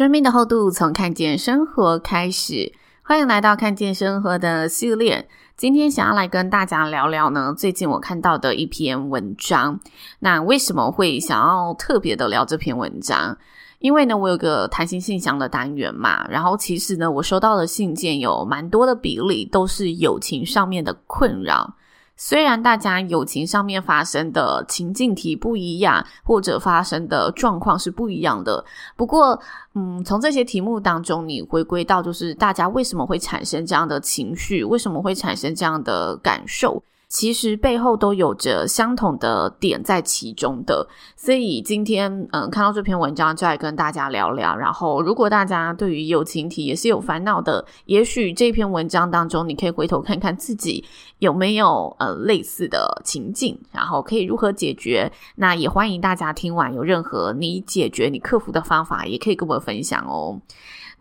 生命的厚度，从看见生活开始。欢迎来到看见生活的系列。今天想要来跟大家聊聊呢，最近我看到的一篇文章。那为什么会想要特别的聊这篇文章？因为呢，我有个谈心信箱的单元嘛。然后其实呢，我收到的信件有蛮多的比例都是友情上面的困扰。虽然大家友情上面发生的情境题不一样，或者发生的状况是不一样的，不过，嗯，从这些题目当中，你回归到就是大家为什么会产生这样的情绪，为什么会产生这样的感受？其实背后都有着相同的点在其中的，所以今天嗯看到这篇文章就来跟大家聊聊。然后如果大家对于友情题也是有烦恼的，也许这篇文章当中你可以回头看看自己有没有呃类似的情境，然后可以如何解决。那也欢迎大家听完有任何你解决你克服的方法，也可以跟我分享哦。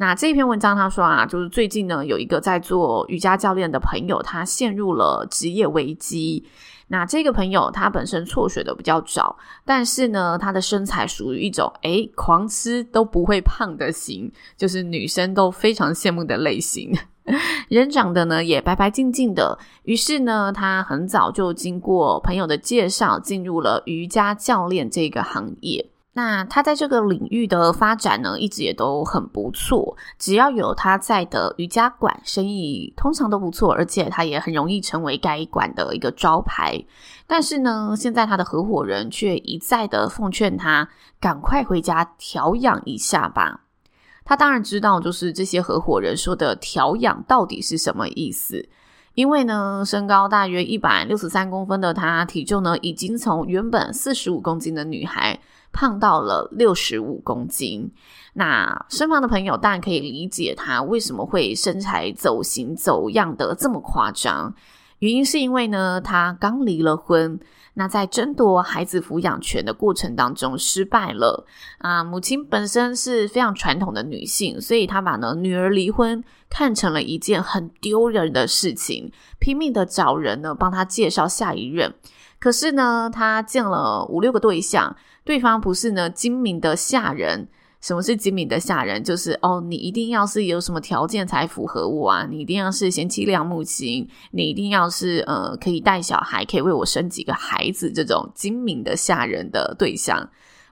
那这篇文章他说啊，就是最近呢有一个在做瑜伽教练的朋友，他陷入了职业危机。那这个朋友他本身辍学的比较早，但是呢他的身材属于一种诶狂吃都不会胖的型，就是女生都非常羡慕的类型。人长得呢也白白净净的，于是呢他很早就经过朋友的介绍，进入了瑜伽教练这个行业。那他在这个领域的发展呢，一直也都很不错。只要有他在的瑜伽馆，生意通常都不错，而且他也很容易成为该馆的一个招牌。但是呢，现在他的合伙人却一再的奉劝他赶快回家调养一下吧。他当然知道，就是这些合伙人说的调养到底是什么意思。因为呢，身高大约一百六十三公分的他，体重呢已经从原本四十五公斤的女孩。胖到了六十五公斤，那身旁的朋友当然可以理解他为什么会身材走形走样的这么夸张。原因是因为呢，他刚离了婚，那在争夺孩子抚养权的过程当中失败了啊。母亲本身是非常传统的女性，所以她把呢女儿离婚看成了一件很丢人的事情，拼命的找人呢帮她介绍下一任。可是呢，她见了五六个对象。对方不是呢精明的下人。什么是精明的下人？就是哦，你一定要是有什么条件才符合我啊！你一定要是贤妻良母型，你一定要是呃可以带小孩，可以为我生几个孩子这种精明的下人的对象。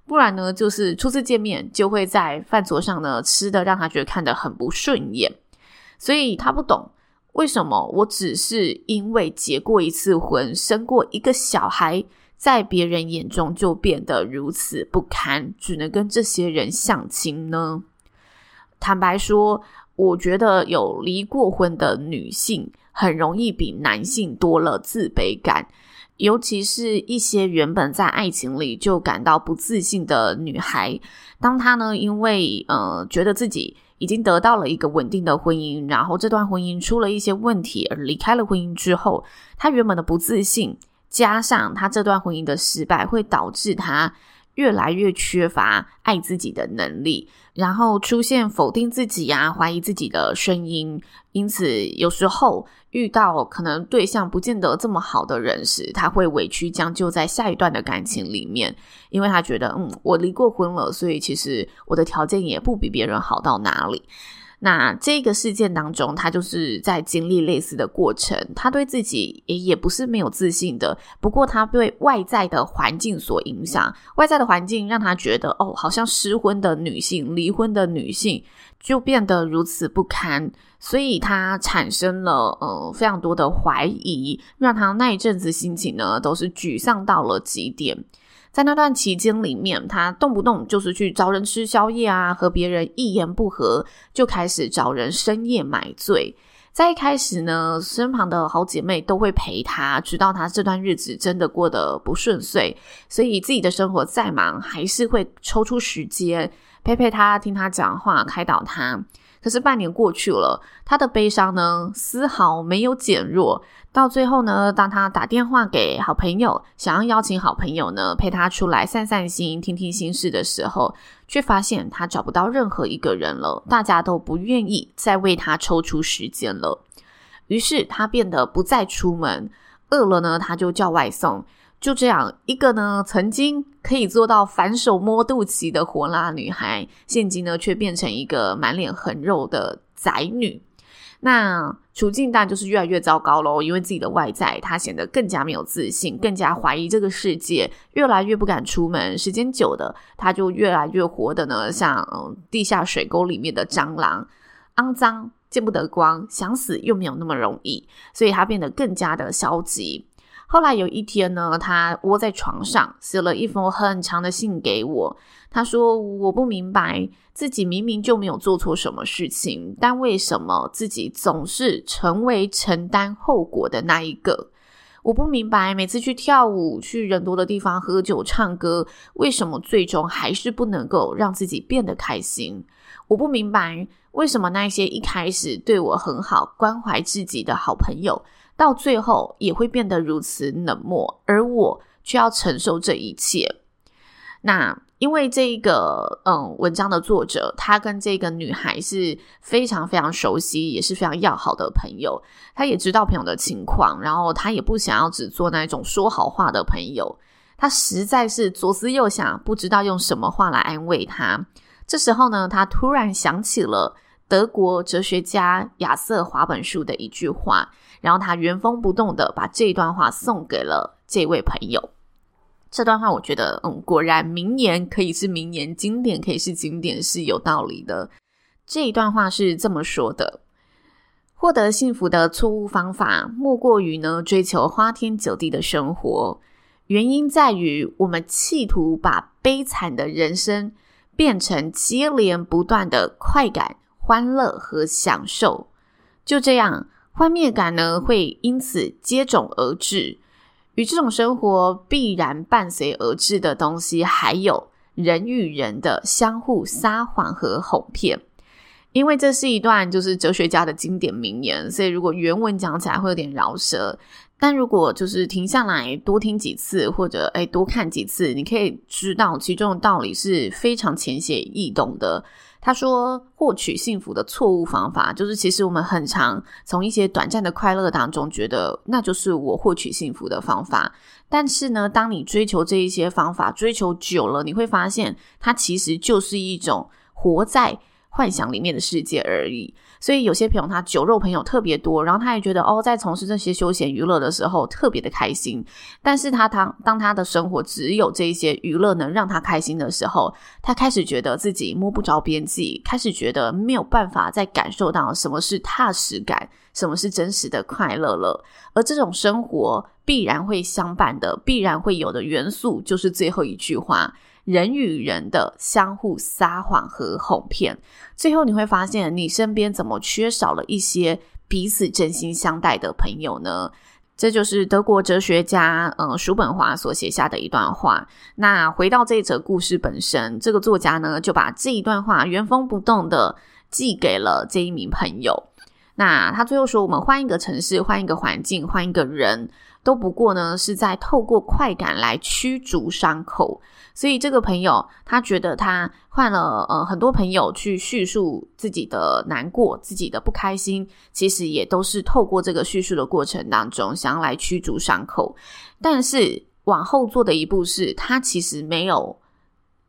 不然呢，就是初次见面就会在饭桌上呢吃的让他觉得看得很不顺眼，所以他不懂为什么我只是因为结过一次婚，生过一个小孩。在别人眼中就变得如此不堪，只能跟这些人相亲呢？坦白说，我觉得有离过婚的女性很容易比男性多了自卑感，尤其是一些原本在爱情里就感到不自信的女孩，当她呢因为呃觉得自己已经得到了一个稳定的婚姻，然后这段婚姻出了一些问题而离开了婚姻之后，她原本的不自信。加上他这段婚姻的失败，会导致他越来越缺乏爱自己的能力，然后出现否定自己啊、怀疑自己的声音。因此，有时候遇到可能对象不见得这么好的人时，他会委屈将就在下一段的感情里面，因为他觉得，嗯，我离过婚了，所以其实我的条件也不比别人好到哪里。那这个事件当中，他就是在经历类似的过程。他对自己也也不是没有自信的，不过他被外在的环境所影响，外在的环境让他觉得，哦，好像失婚的女性、离婚的女性就变得如此不堪，所以他产生了呃非常多的怀疑，让他那一阵子心情呢都是沮丧到了极点。在那段期间里面，他动不动就是去找人吃宵夜啊，和别人一言不合就开始找人深夜买醉。在一开始呢，身旁的好姐妹都会陪她，直到她这段日子真的过得不顺遂，所以自己的生活再忙，还是会抽出时间陪陪她，听她讲话，开导她。可是半年过去了，她的悲伤呢，丝毫没有减弱。到最后呢，当他打电话给好朋友，想要邀请好朋友呢陪他出来散散心、听听心事的时候，却发现他找不到任何一个人了，大家都不愿意再为他抽出时间了。于是他变得不再出门，饿了呢，他就叫外送。就这样，一个呢曾经可以做到反手摸肚脐的火辣女孩，现今呢却变成一个满脸横肉的宅女。那处境当然就是越来越糟糕喽，因为自己的外在，他显得更加没有自信，更加怀疑这个世界，越来越不敢出门。时间久的，他就越来越活的呢，像嗯地下水沟里面的蟑螂，肮脏，见不得光，想死又没有那么容易，所以他变得更加的消极。后来有一天呢，他窝在床上写了一封很长的信给我。他说：“我不明白自己明明就没有做错什么事情，但为什么自己总是成为承担后果的那一个？我不明白每次去跳舞、去人多的地方喝酒、唱歌，为什么最终还是不能够让自己变得开心？我不明白为什么那些一开始对我很好、关怀自己的好朋友。”到最后也会变得如此冷漠，而我却要承受这一切。那因为这个嗯文章的作者，他跟这个女孩是非常非常熟悉，也是非常要好的朋友。他也知道朋友的情况，然后他也不想要只做那种说好话的朋友。他实在是左思右想，不知道用什么话来安慰他。这时候呢，他突然想起了德国哲学家亚瑟·华本书的一句话。然后他原封不动的把这一段话送给了这位朋友。这段话我觉得，嗯，果然名言可以是名言，经典可以是经典，是有道理的。这一段话是这么说的：获得幸福的错误方法，莫过于呢追求花天酒地的生活。原因在于我们企图把悲惨的人生变成接连不断的快感、欢乐和享受。就这样。幻灭感呢，会因此接踵而至。与这种生活必然伴随而至的东西，还有人与人的相互撒谎和哄骗。因为这是一段就是哲学家的经典名言，所以如果原文讲起来会有点饶舌。但如果就是停下来多听几次，或者诶多看几次，你可以知道其中的道理是非常浅显易懂的。他说，获取幸福的错误方法，就是其实我们很常从一些短暂的快乐当中觉得那就是我获取幸福的方法。但是呢，当你追求这一些方法，追求久了，你会发现它其实就是一种活在幻想里面的世界而已。所以有些朋友他酒肉朋友特别多，然后他也觉得哦，在从事这些休闲娱乐的时候特别的开心。但是他当当他的生活只有这一些娱乐能让他开心的时候，他开始觉得自己摸不着边际，开始觉得没有办法再感受到什么是踏实感，什么是真实的快乐了。而这种生活必然会相伴的，必然会有的元素，就是最后一句话。人与人的相互撒谎和哄骗，最后你会发现，你身边怎么缺少了一些彼此真心相待的朋友呢？这就是德国哲学家嗯叔本华所写下的一段话。那回到这则故事本身，这个作家呢就把这一段话原封不动的寄给了这一名朋友。那他最后说：“我们换一个城市，换一个环境，换一个人。”都不过呢，是在透过快感来驱逐伤口。所以这个朋友他觉得他换了呃很多朋友去叙述自己的难过、自己的不开心，其实也都是透过这个叙述的过程当中想要来驱逐伤口。但是往后做的一步是，他其实没有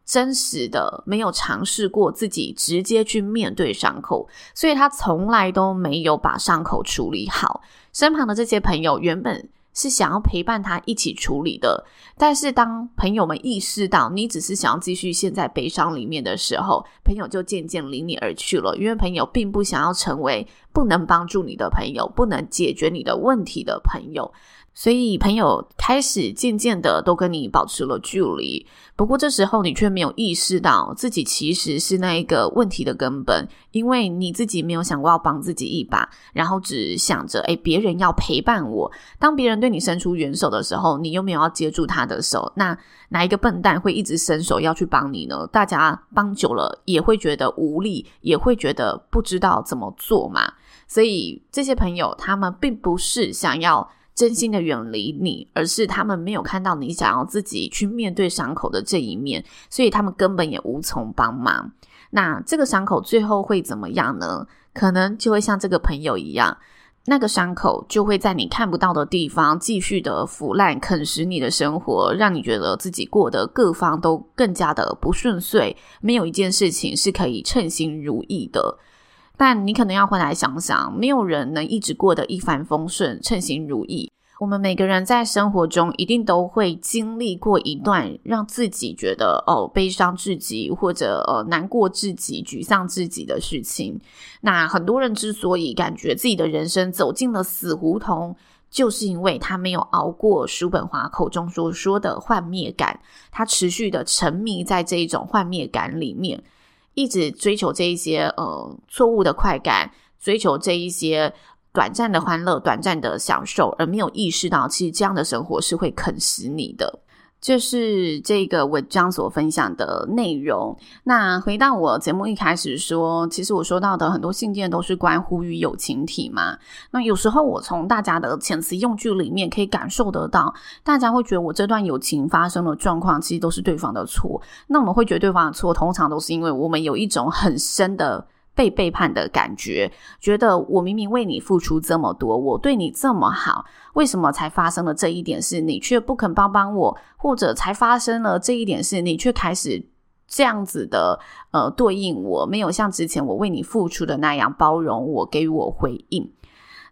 真实的、没有尝试过自己直接去面对伤口，所以他从来都没有把伤口处理好。身旁的这些朋友原本。是想要陪伴他一起处理的，但是当朋友们意识到你只是想要继续陷在悲伤里面的时候，朋友就渐渐离你而去了。因为朋友并不想要成为不能帮助你的朋友，不能解决你的问题的朋友。所以朋友开始渐渐的都跟你保持了距离，不过这时候你却没有意识到自己其实是那一个问题的根本，因为你自己没有想过要帮自己一把，然后只想着诶，别人要陪伴我。当别人对你伸出援手的时候，你又没有要接住他的手，那哪一个笨蛋会一直伸手要去帮你呢？大家帮久了也会觉得无力，也会觉得不知道怎么做嘛。所以这些朋友他们并不是想要。真心的远离你，而是他们没有看到你想要自己去面对伤口的这一面，所以他们根本也无从帮忙。那这个伤口最后会怎么样呢？可能就会像这个朋友一样，那个伤口就会在你看不到的地方继续的腐烂，啃食你的生活，让你觉得自己过得各方都更加的不顺遂，没有一件事情是可以称心如意的。但你可能要回来想想，没有人能一直过得一帆风顺、称心如意。我们每个人在生活中一定都会经历过一段让自己觉得哦悲伤至极，或者呃难过至极、沮丧至极的事情。那很多人之所以感觉自己的人生走进了死胡同，就是因为他没有熬过叔本华口中所说的幻灭感，他持续的沉迷在这一种幻灭感里面。一直追求这一些呃错误的快感，追求这一些短暂的欢乐、短暂的享受，而没有意识到，其实这样的生活是会啃死你的。就是这个文章所分享的内容。那回到我节目一开始说，其实我说到的很多信件都是关乎于友情体嘛。那有时候我从大家的遣词用句里面可以感受得到，大家会觉得我这段友情发生的状况，其实都是对方的错。那我们会觉得对方的错，通常都是因为我们有一种很深的。被背叛的感觉，觉得我明明为你付出这么多，我对你这么好，为什么才发生了这一点事，你却不肯帮帮我？或者才发生了这一点事，你却开始这样子的呃对应我，没有像之前我为你付出的那样包容我，给予我回应。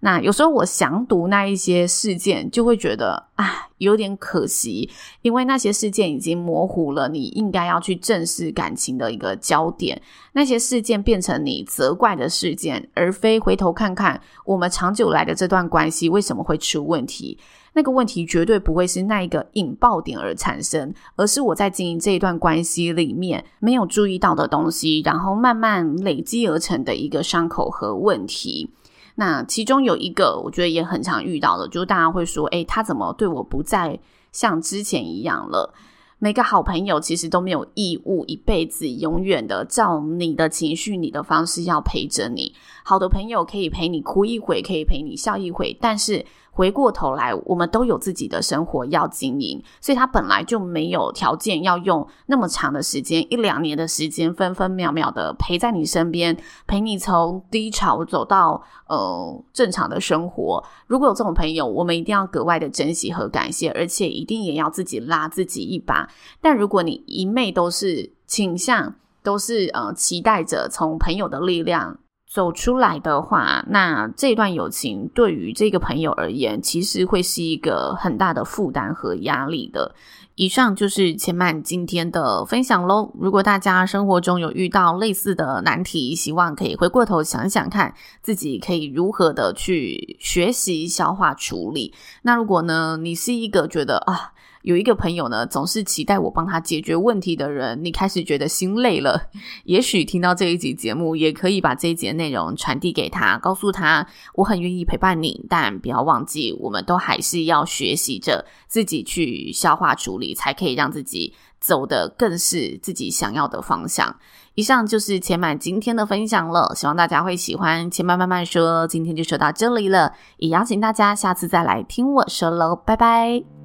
那有时候我想读那一些事件，就会觉得啊，有点可惜，因为那些事件已经模糊了你应该要去正视感情的一个焦点。那些事件变成你责怪的事件，而非回头看看我们长久来的这段关系为什么会出问题。那个问题绝对不会是那一个引爆点而产生，而是我在经营这一段关系里面没有注意到的东西，然后慢慢累积而成的一个伤口和问题。那其中有一个，我觉得也很常遇到的，就是大家会说：“诶，他怎么对我不再像之前一样了？”每个好朋友其实都没有义务一辈子永远的照你的情绪、你的方式要陪着你。好的朋友可以陪你哭一回，可以陪你笑一回，但是。回过头来，我们都有自己的生活要经营，所以他本来就没有条件要用那么长的时间，一两年的时间，分分秒秒的陪在你身边，陪你从低潮走到呃正常的生活。如果有这种朋友，我们一定要格外的珍惜和感谢，而且一定也要自己拉自己一把。但如果你一昧都是倾向，都是呃期待着从朋友的力量。走出来的话，那这段友情对于这个朋友而言，其实会是一个很大的负担和压力的。以上就是千嫚今天的分享喽。如果大家生活中有遇到类似的难题，希望可以回过头想想看，自己可以如何的去学习消化处理。那如果呢，你是一个觉得啊，有一个朋友呢，总是期待我帮他解决问题的人，你开始觉得心累了。也许听到这一集节目，也可以把这一集的内容传递给他，告诉他我很愿意陪伴你，但不要忘记，我们都还是要学习着自己去消化处理，才可以让自己走得更是自己想要的方向。以上就是千嫚今天的分享了，希望大家会喜欢。千嫚慢慢说，今天就说到这里了，也邀请大家下次再来听我说喽，拜拜。